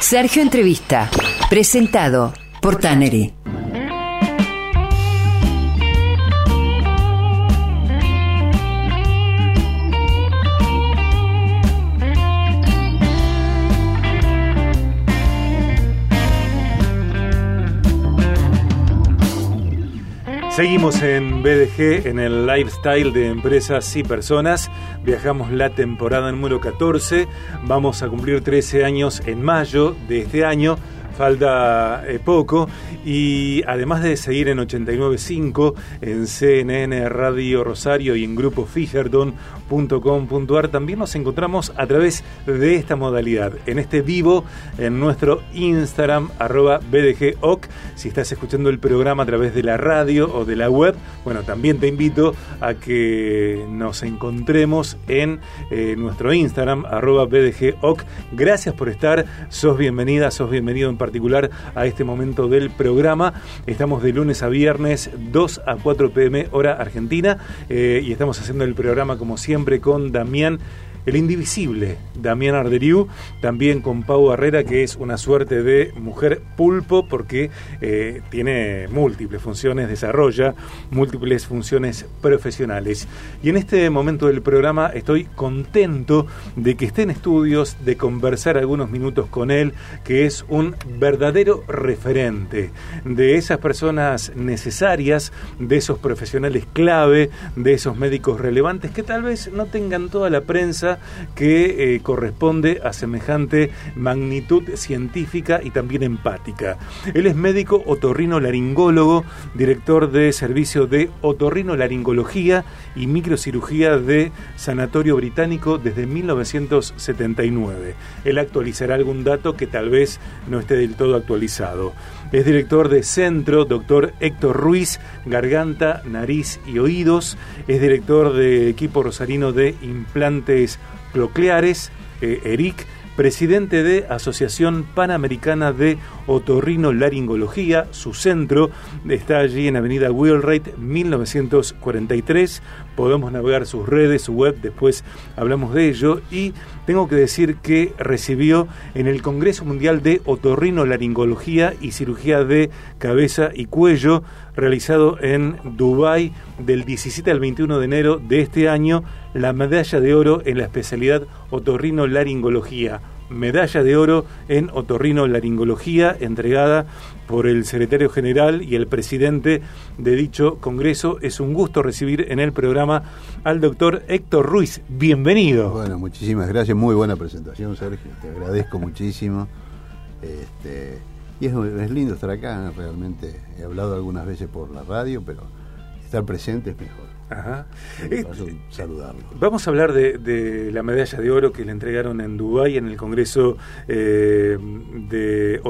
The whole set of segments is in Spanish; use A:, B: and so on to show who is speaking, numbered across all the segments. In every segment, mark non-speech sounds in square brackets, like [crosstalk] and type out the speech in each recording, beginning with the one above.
A: Sergio Entrevista, presentado por Tannery.
B: Seguimos en BDG, en el lifestyle de empresas y personas. Viajamos la temporada número 14. Vamos a cumplir 13 años en mayo de este año falta eh, poco. Y además de seguir en 89.5, en CNN Radio Rosario y en grupo Fijerdon.com.ar, también nos encontramos a través de esta modalidad, en este vivo, en nuestro Instagram, arroba BDGOC. Si estás escuchando el programa a través de la radio o de la web, bueno, también te invito a que nos encontremos en eh, nuestro Instagram, arroba BDGOC. Gracias por estar, sos bienvenida, sos bienvenido en particular a este momento del programa. Estamos de lunes a viernes, 2 a 4 pm, hora argentina, eh, y estamos haciendo el programa como siempre con Damián el indivisible Damián Arderiu, también con Pau Barrera, que es una suerte de mujer pulpo porque eh, tiene múltiples funciones, desarrolla múltiples funciones profesionales. Y en este momento del programa estoy contento de que esté en estudios, de conversar algunos minutos con él, que es un verdadero referente de esas personas necesarias, de esos profesionales clave, de esos médicos relevantes que tal vez no tengan toda la prensa que eh, corresponde a semejante magnitud científica y también empática. Él es médico otorrino laringólogo, director de servicio de otorrino laringología y microcirugía de Sanatorio Británico desde 1979. Él actualizará algún dato que tal vez no esté del todo actualizado. Es director de Centro, doctor Héctor Ruiz, Garganta, Nariz y Oídos. Es director de equipo rosarino de implantes eh, ERIC presidente de Asociación Panamericana de Otorrino Laringología. Su centro está allí en Avenida Wheelwright 1943. Podemos navegar sus redes, su web, después hablamos de ello. Y tengo que decir que recibió en el Congreso Mundial de Otorrino Laringología y Cirugía de Cabeza y Cuello, realizado en Dubái del 17 al 21 de enero de este año, la medalla de oro en la especialidad otorrino laringología. Medalla de oro en otorrino laringología entregada por el secretario general y el presidente de dicho congreso. Es un gusto recibir en el programa al doctor Héctor Ruiz. Bienvenido.
C: Bueno, muchísimas gracias. Muy buena presentación, Sergio. Te agradezco muchísimo. Este, y es, es lindo estar acá. Realmente he hablado algunas veces por la radio, pero estar presente es mejor. Ajá.
B: Eh, saludarlo. Vamos a hablar de, la medalla de oro que le entregaron en Dubái en el Congreso eh, de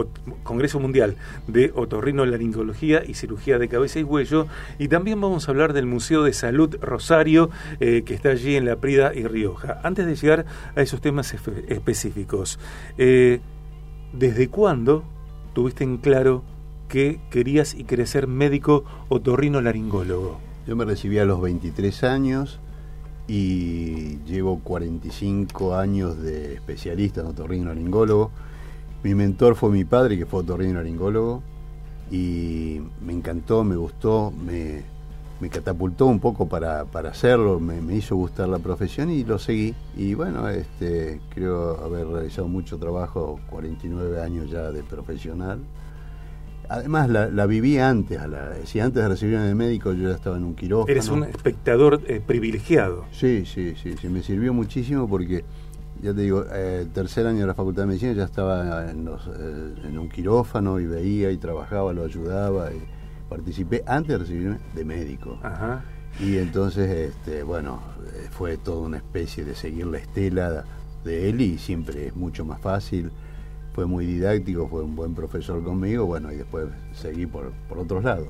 B: Congreso Mundial de Otorrino Laringología y Cirugía de Cabeza y Huello y también vamos a hablar del Museo de Salud Rosario eh, que está allí en La Prida y Rioja. Antes de llegar a esos temas específicos, ¿desde cuándo tuviste en claro que querías y querés ser médico otorrino laringólogo?
C: Yo me recibí a los 23 años y llevo 45 años de especialista en otorrinolaringólogo. Mi mentor fue mi padre, que fue otorrinolaringólogo, y me encantó, me gustó, me, catapultó un poco para, hacerlo, me, me, hizo gustar la profesión y lo seguí. Y bueno, este, creo haber realizado mucho trabajo, 49 años ya de profesional. Además, la, viví antes. A la, si antes de recibirme de médico, yo ya estaba en un quirófano.
B: Eres un espectador eh, privilegiado.
C: Sí, sí, sí, sí. Me sirvió muchísimo porque, ya te digo, eh, tercer año de la Facultad de Medicina ya estaba en, eh, en un quirófano y veía y trabajaba, lo ayudaba. Y participé antes de recibirme de médico. Ajá. Y entonces, este, bueno, fue toda una especie de seguir la estela de él y siempre es mucho más fácil fue muy didáctico, fue un buen profesor conmigo, bueno, y después seguí por, por otros lados.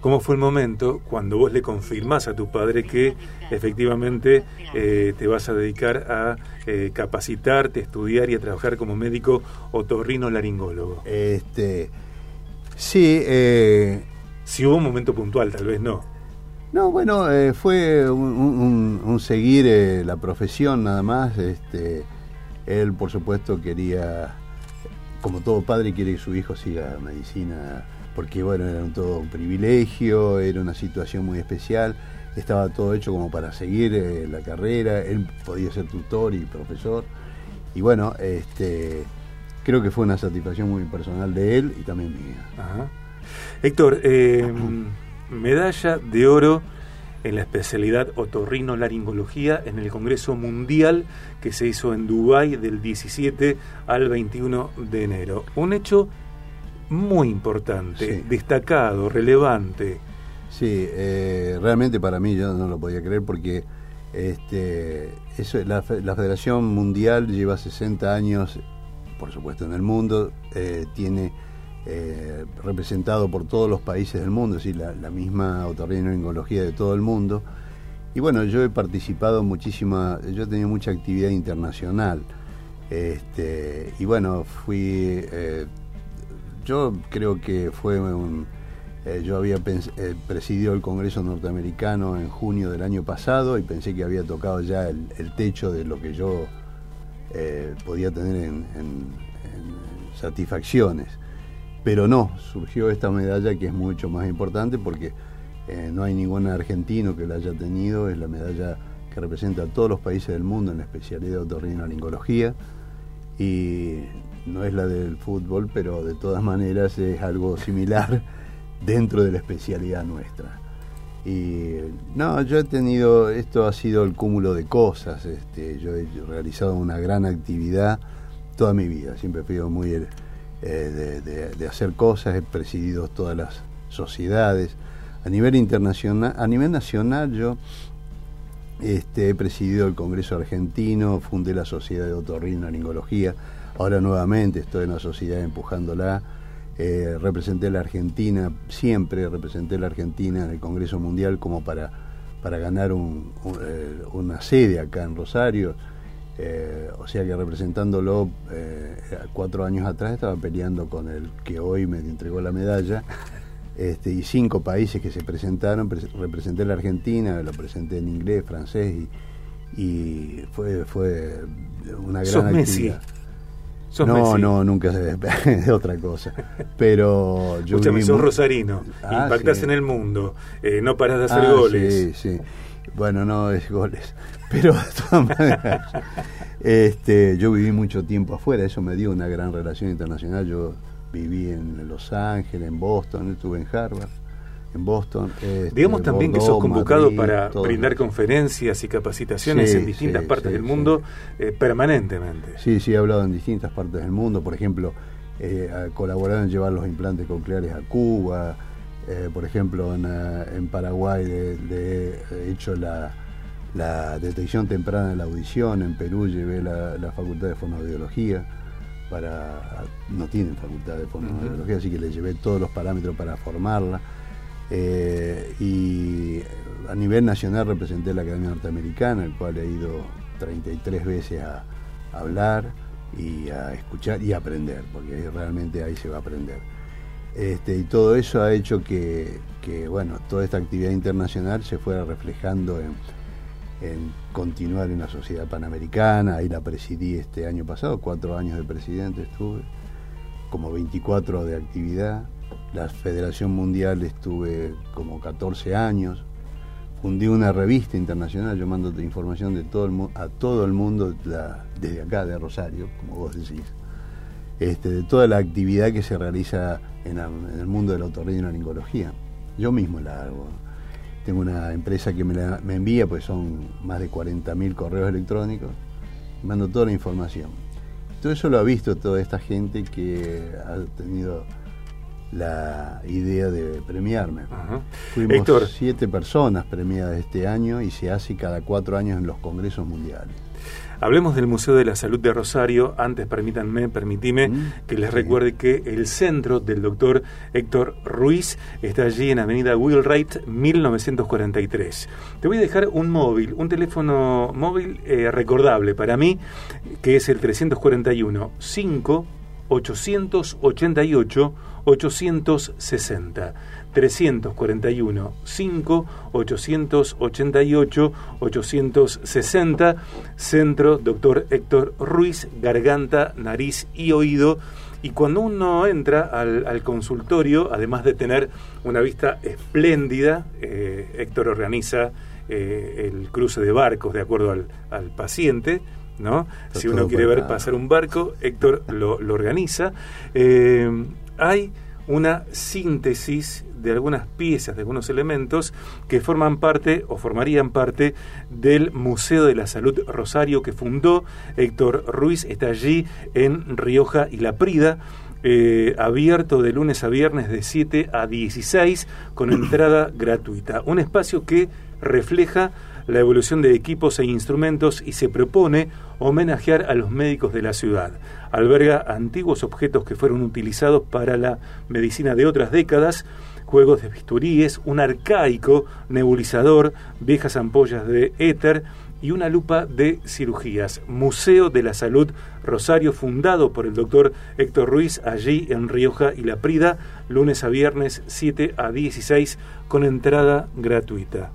B: ¿Cómo fue el momento cuando vos le confirmás a tu padre que efectivamente eh, te vas a dedicar a eh, capacitarte, estudiar y a trabajar como médico otorrino laringólogo?
C: Este, sí. Eh,
B: si hubo un momento puntual, tal vez no.
C: No, bueno, fue un, un seguir la profesión nada más. Este, él, por supuesto, quería como todo padre quiere que su hijo siga medicina, porque bueno, era un, todo un privilegio, era una situación muy especial, estaba todo hecho como para seguir eh, la carrera, él podía ser tutor y profesor, y bueno, este, creo que fue una satisfacción muy personal de él y también mía.
B: Héctor, eh, medalla de oro en la especialidad otorrino-laringología en el Congreso Mundial que se hizo en Dubái del 17 al 21 de enero. Un hecho muy importante, destacado, relevante.
C: Sí, eh, realmente para mí yo no lo podía creer porque este, eso, la, Federación Mundial lleva 60 años, por supuesto en el mundo, eh, tiene eh, representado por todos los países del mundo, es decir, la, misma otorrinolaringología de todo el mundo. Y bueno, yo he participado muchísima, yo he tenido mucha actividad internacional. Este, y bueno, fui, eh, yo creo que fue un, eh, yo había presidido el Congreso norteamericano en junio del año pasado y pensé que había tocado ya el, techo de lo que yo podía tener en satisfacciones. Pero no, surgió esta medalla que es mucho más importante porque eh, no hay ningún argentino que la haya tenido, es la medalla que representa a todos los países del mundo en la especialidad de otorrinolaringología. Y no es la del fútbol, pero de todas maneras es algo similar [laughs] dentro de la especialidad nuestra. Y no, yo he tenido, esto ha sido el cúmulo de cosas, este, yo he realizado una gran actividad toda mi vida, siempre fui muy eh, de, hacer cosas, he presidido todas las sociedades. A nivel internacional, a nivel nacional yo este, he presidido el Congreso Argentino, fundé la Sociedad de Otorrinolaringología, ahora nuevamente estoy en la sociedad empujándola. Eh, representé la Argentina, siempre representé la Argentina en el Congreso Mundial como para, para ganar eh, una sede acá en Rosario eh, o sea que representándolo eh, cuatro años atrás estaba peleando con el que hoy me entregó la medalla. Este, y cinco países que se presentaron, representé la Argentina, lo presenté en inglés, francés y, fue, fue una gran actividad. no, no, nunca se [laughs] de otra cosa. Pero yo
B: Escúchame, sos rosarino, ah, impactas en el mundo, eh, no paras de hacer ah, goles.
C: Sí, sí. Bueno, no es goles. [laughs] Pero de todas maneras, este, yo viví mucho tiempo afuera, eso me dio una gran relación internacional. Yo viví en Los Ángeles, en Boston, estuve en Harvard, en Boston.
B: Este, Digamos también que sos convocado para brindar conferencias y capacitaciones en distintas partes del mundo eh, permanentemente.
C: Sí, sí, he hablado en distintas partes del mundo. Por ejemplo, eh, colaborado en llevar los implantes cocleares a Cuba. Eh, por ejemplo, en, en Paraguay he hecho la la detección temprana de la audición. En Perú llevé la, facultad de fonoaudiología. Para, no tienen facultad de fonoaudiología, así que le llevé todos los parámetros para formarla. Eh, y a nivel nacional representé la Academia Norteamericana, el cual he ido 33 veces a, hablar y a escuchar y a aprender, porque realmente ahí se va a aprender. Este, y todo eso ha hecho que, bueno, toda esta actividad internacional se fuera reflejando en, en continuar en la sociedad panamericana, ahí la presidí este año pasado, cuatro años de presidente estuve, como 24 de actividad, la Federación Mundial estuve como 14 años, fundí una revista internacional, yo mando información de todo el, a todo el mundo desde acá, de Rosario, como vos decís, este, de toda la actividad que se realiza en, el mundo de la otorrinolaringología. Yo mismo la hago tengo una empresa que me, envía, pues son más de 40.000 correos electrónicos, mando toda la información. Todo eso lo ha visto toda esta gente que ha tenido la idea de premiarme. Fuimos siete personas premiadas este año y se hace cada cuatro años en los congresos mundiales.
B: Hablemos del Museo de la Salud de Rosario. Antes, permítanme, permitime mm, que les recuerde que el centro del doctor Héctor Ruiz está allí en Avenida Wheelwright 1943. Te voy a dejar un móvil, un teléfono móvil eh, recordable para mí, que es el 341 5 888 860 341 5 888 860 Centro Doctor Héctor Ruiz Garganta, Nariz y Oído. Y cuando uno entra al, consultorio, además de tener una vista espléndida, eh, Héctor organiza eh, el cruce de barcos de acuerdo al, paciente, ¿no? si uno quiere ver pasar un barco, Héctor lo, organiza. Eh, hay una síntesis de algunas piezas, de algunos elementos que forman parte o formarían parte del Museo de la Salud Rosario que fundó Héctor Ruiz. Está allí en Rioja y La Prida. Eh, abierto de lunes a viernes de 7 a 16 con entrada gratuita. Un espacio que refleja la evolución de equipos e instrumentos y se propone homenajear a los médicos de la ciudad. Alberga antiguos objetos que fueron utilizados para la medicina de otras décadas, juegos de bisturíes, un arcaico nebulizador, viejas ampollas de éter y una lupa de cirugías. Museo de la Salud Rosario, fundado por el doctor Héctor Ruiz, allí en Rioja y La Prida, lunes a viernes 7 a 16, con entrada gratuita.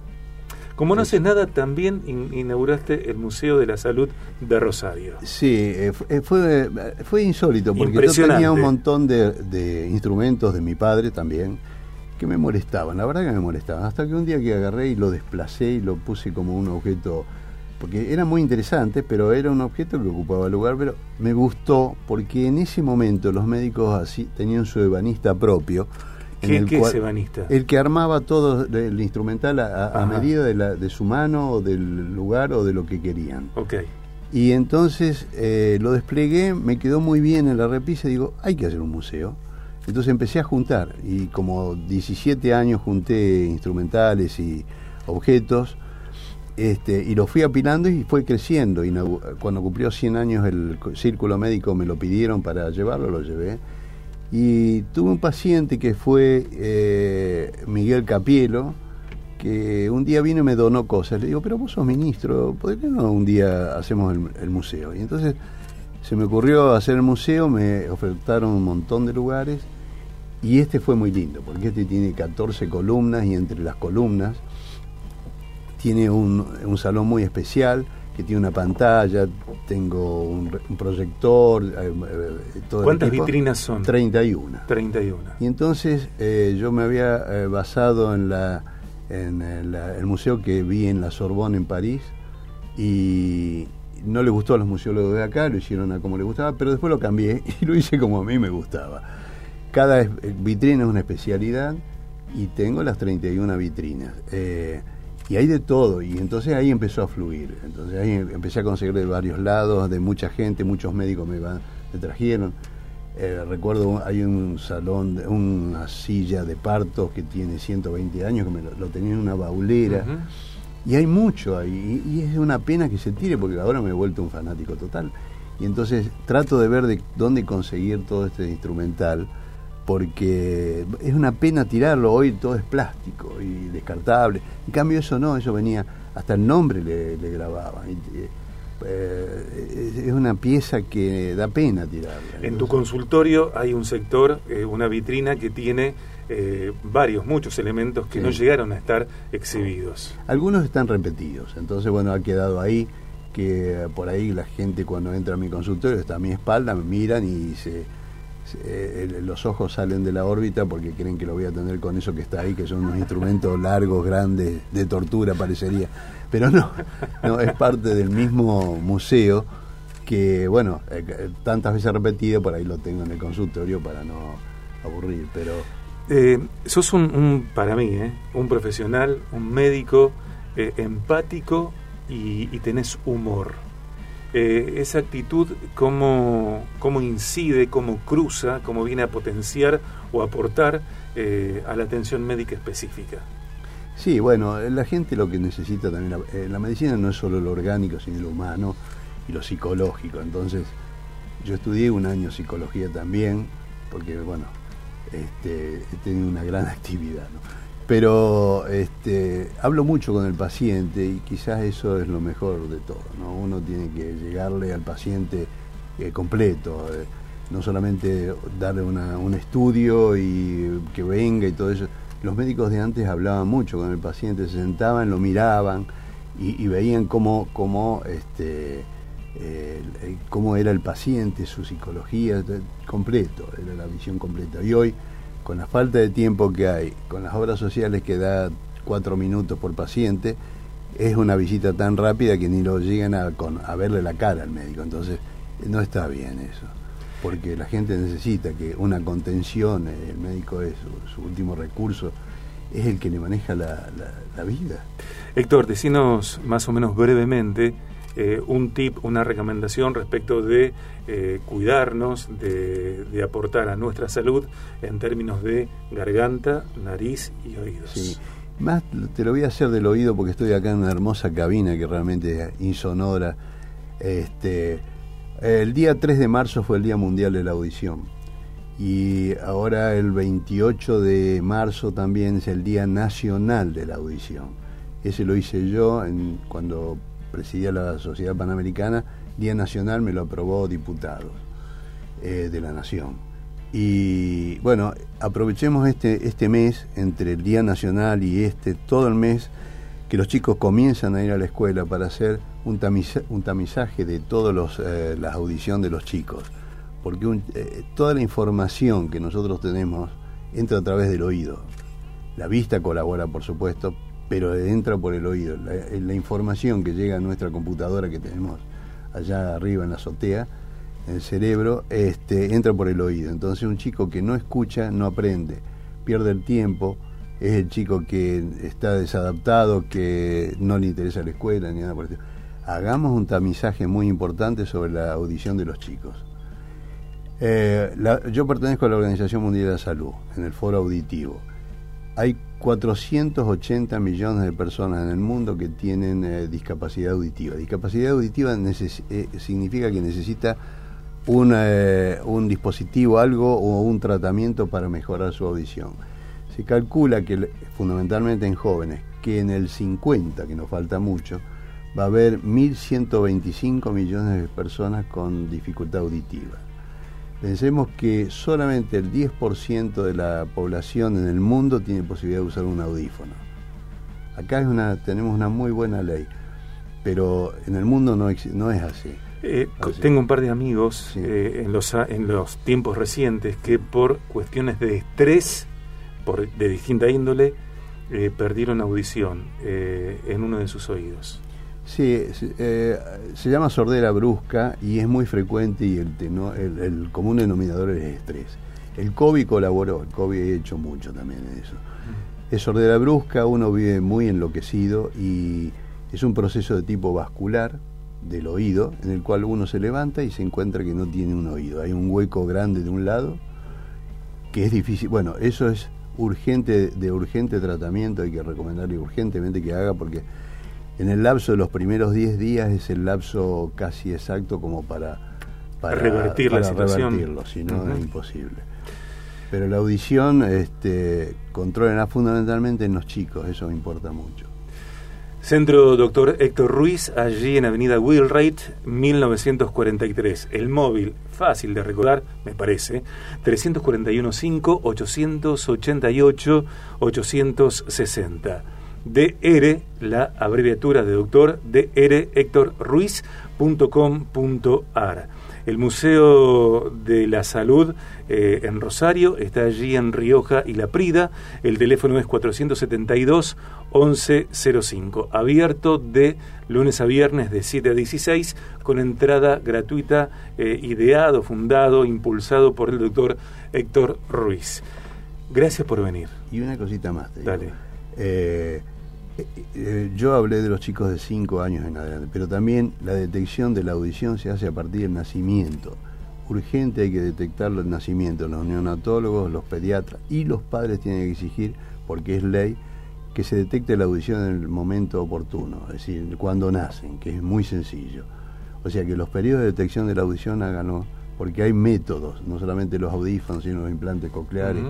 B: Como no haces nada, también inauguraste el Museo de la Salud de Rosario.
C: Sí, eh, eh, fue, fue insólito, porque yo tenía un montón de, instrumentos de mi padre también, que me molestaban, la verdad que me molestaban, hasta que un día que agarré y lo desplacé y lo puse como un objeto, porque era muy interesante, pero era un objeto que ocupaba lugar, pero me gustó porque en ese momento los médicos así tenían su ebanista propio,
B: ¿Qué, el es ebanista?
C: El que armaba todo el instrumental a, medida de, la, de, su mano o del lugar o de lo que querían.
B: Ok.
C: Y entonces eh, lo desplegué, me quedó muy bien en la repisa y digo, hay que hacer un museo. Entonces empecé a juntar y como 17 años junté instrumentales y objetos este, y lo fui apilando y fue creciendo. Y cuando cumplió 100 años el círculo médico me lo pidieron para llevarlo, lo llevé y tuve un paciente que fue eh, Miguel Capielo, que un día vino y me donó cosas. Le digo, pero vos sos ministro, ¿por qué no un día hacemos el, museo? Y entonces se me ocurrió hacer el museo, me ofertaron un montón de lugares y este fue muy lindo, porque este tiene 14 columnas y entre las columnas tiene un, un salón muy especial que tiene una pantalla, tengo un, proyector, eh,
B: eh, todo ¿Cuántas vitrinas son?
C: 31.
B: 31.
C: Y entonces eh, yo me había basado en, la, en el, museo que vi en la Sorbonne en París y no le gustó a los museólogos de acá, lo hicieron a como le gustaba, pero después lo cambié [laughs] y lo hice como a mí me gustaba. Cada vitrina es una especialidad y tengo las 31 vitrinas y hay de todo, y entonces ahí empezó a fluir. Entonces ahí empecé a conseguir de varios lados, de mucha gente, muchos médicos me, van, me trajeron. Eh, recuerdo, hay un salón, una silla de partos que tiene 120 años, que me lo, tenía en una baulera. Y hay mucho ahí, y, es una pena que se tire, porque ahora me he vuelto un fanático total. Y entonces trato de ver de dónde conseguir todo este instrumental porque es una pena tirarlo, hoy todo es plástico y descartable. En cambio eso no, eso venía, hasta el nombre le, le grababan. Eh, es una pieza que da pena tirarla.
B: En tu consultorio hay un sector, eh, una vitrina que tiene eh, varios, muchos elementos que no llegaron a estar exhibidos.
C: Algunos están repetidos, entonces bueno, ha quedado ahí que por ahí la gente cuando entra a mi consultorio está a mi espalda, me miran y se eh, los ojos salen de la órbita porque creen que lo voy a tener con eso que está ahí, que son unos instrumentos largos, grandes, de tortura parecería. Pero no, no es parte del mismo museo que, bueno, eh, tantas veces repetido, por ahí lo tengo en el consultorio para no aburrir, pero...
B: Eh, sos un, para mí, un profesional, un médico empático y, y tenés humor. Eh, esa actitud cómo, cómo, incide, cómo cruza, cómo viene a potenciar o aportar eh, a la atención médica específica.
C: Sí, bueno, la gente lo que necesita también, la, eh, la medicina no es solo lo orgánico, sino lo humano y lo psicológico. Entonces, yo estudié un año psicología también, porque, bueno, este, he tenido una gran [laughs] actividad. Pero este, hablo mucho con el paciente y quizás eso es lo mejor de todo. ¿no? Uno tiene que llegarle al paciente eh, completo. Eh, no solamente darle un estudio y que venga y todo eso. Los médicos de antes hablaban mucho con el paciente, se sentaban, lo miraban y, veían cómo, cómo, este, eh, cómo era el paciente, su psicología, completo, era la visión completa. Y hoy, con la falta de tiempo que hay, con las obras sociales que da cuatro minutos por paciente, es una visita tan rápida que ni lo llegan a, a verle la cara al médico. Entonces, no está bien eso porque la gente necesita que una contención, eh, el médico es su, último recurso, es el que le maneja la, vida.
B: Héctor, decinos más o menos brevemente eh, un tip, una recomendación respecto de eh, cuidarnos, de, aportar a nuestra salud en términos de garganta, nariz y oídos.
C: Sí. Más te lo voy a hacer del oído porque estoy acá en una hermosa cabina que realmente es insonora. Este, el día 3 de marzo fue el Día Mundial de la Audición y ahora el 28 de marzo también es el Día Nacional de la Audición. Ese lo hice yo en, cuando presidía la Sociedad Panamericana. Día Nacional me lo aprobó diputados eh, de la Nación. Y bueno, aprovechemos este, este mes, entre el Día Nacional y este, todo el mes, que los chicos comienzan a ir a la escuela para hacer un, un tamizaje de todas eh, las audiciones de los chicos, porque eh, toda la información que nosotros tenemos entra a través del oído. La vista colabora, por supuesto, pero entra por el oído. La, eh, información que llega a nuestra computadora que tenemos allá arriba en la azotea, en el cerebro, este, entra por el oído. Entonces un chico que no escucha no aprende, pierde el tiempo, es el chico que está desadaptado, que no le interesa la escuela ni nada por el hagamos un tamizaje muy importante sobre la audición de los chicos. Eh, yo pertenezco a la Organización Mundial de la Salud, en el foro auditivo. Hay 480 millones de personas en el mundo que tienen eh, discapacidad auditiva. Discapacidad auditiva eh, significa que necesita un dispositivo, algo o un tratamiento para mejorar su audición. Se calcula que fundamentalmente en jóvenes, que en el 50, que nos falta mucho, va a haber 1.125 millones de personas con dificultad auditiva. Pensemos que solamente el 10% de la población en el mundo tiene posibilidad de usar un audífono. Acá es una, tenemos una muy buena ley, pero en el mundo no, no es así.
B: Eh, tengo un par de amigos eh, en, los, en los tiempos recientes que por cuestiones de estrés por, de distinta índole eh, perdieron audición en uno de sus oídos.
C: Sí, eh, se llama sordera brusca y es muy frecuente y el, el, común denominador es estrés. El COVID colaboró, el COVID ha hecho mucho también en eso. Es sordera brusca, uno vive muy enloquecido y es un proceso de tipo vascular del oído en el cual uno se levanta y se encuentra que no tiene un oído. Hay un hueco grande de un lado que es difícil. Bueno, eso es urgente, de urgente tratamiento, hay que recomendarle urgentemente que haga porque en el lapso de los primeros 10 días es el lapso casi exacto como para,
B: para revertir la situación.
C: revertirlo, si no es imposible. Pero la audición este, controla fundamentalmente en los chicos, eso me importa mucho.
B: Centro Doctor Héctor Ruiz, allí en Avenida Wheelwright, 1943. El móvil, fácil de recordar, me parece, 341-5-888-860. DR, la abreviatura de doctor, DR Héctor Ruiz.com.ar. El Museo de la Salud eh, en Rosario está allí en Rioja y La Prida. El teléfono es 472 1105. Abierto de lunes a viernes de 7 a 16 con entrada gratuita, eh, ideado, fundado, impulsado por el doctor Héctor Ruiz. Gracias por venir.
C: Y una cosita más. Dale. Eh, eh, eh, yo hablé de los chicos de 5 años en adelante, pero también la detección de la audición se hace a partir del nacimiento. Urgente hay que detectarlo el nacimiento, los neonatólogos, los pediatras y los padres tienen que exigir, porque es ley, que se detecte la audición en el momento oportuno, es decir, cuando nacen, que es muy sencillo. O sea que los periodos de detección de la audición háganlo, porque hay métodos, no solamente los audífonos, sino los implantes cocleares.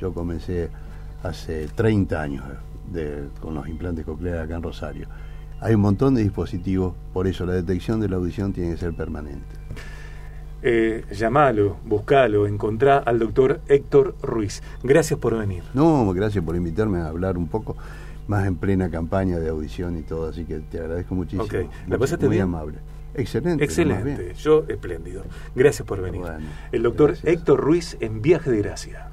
C: Yo comencé hace 30 años con los implantes cocleares acá en Rosario. Hay un montón de dispositivos, por eso la detección de la audición tiene que ser permanente.
B: eh, llamalo, buscalo, encontrá al doctor Héctor Ruiz. Gracias por venir.
C: No, gracias por invitarme a hablar un poco, más en plena campaña de audición y todo, así que te agradezco muchísimo.
B: Ok, ¿la pasaste
C: muy
B: bien?
C: amable. Excelente.
B: Excelente, yo espléndido. Gracias por venir.
C: Bueno,
B: El doctor
C: gracias.
B: Héctor Ruiz en Viaje de Gracia.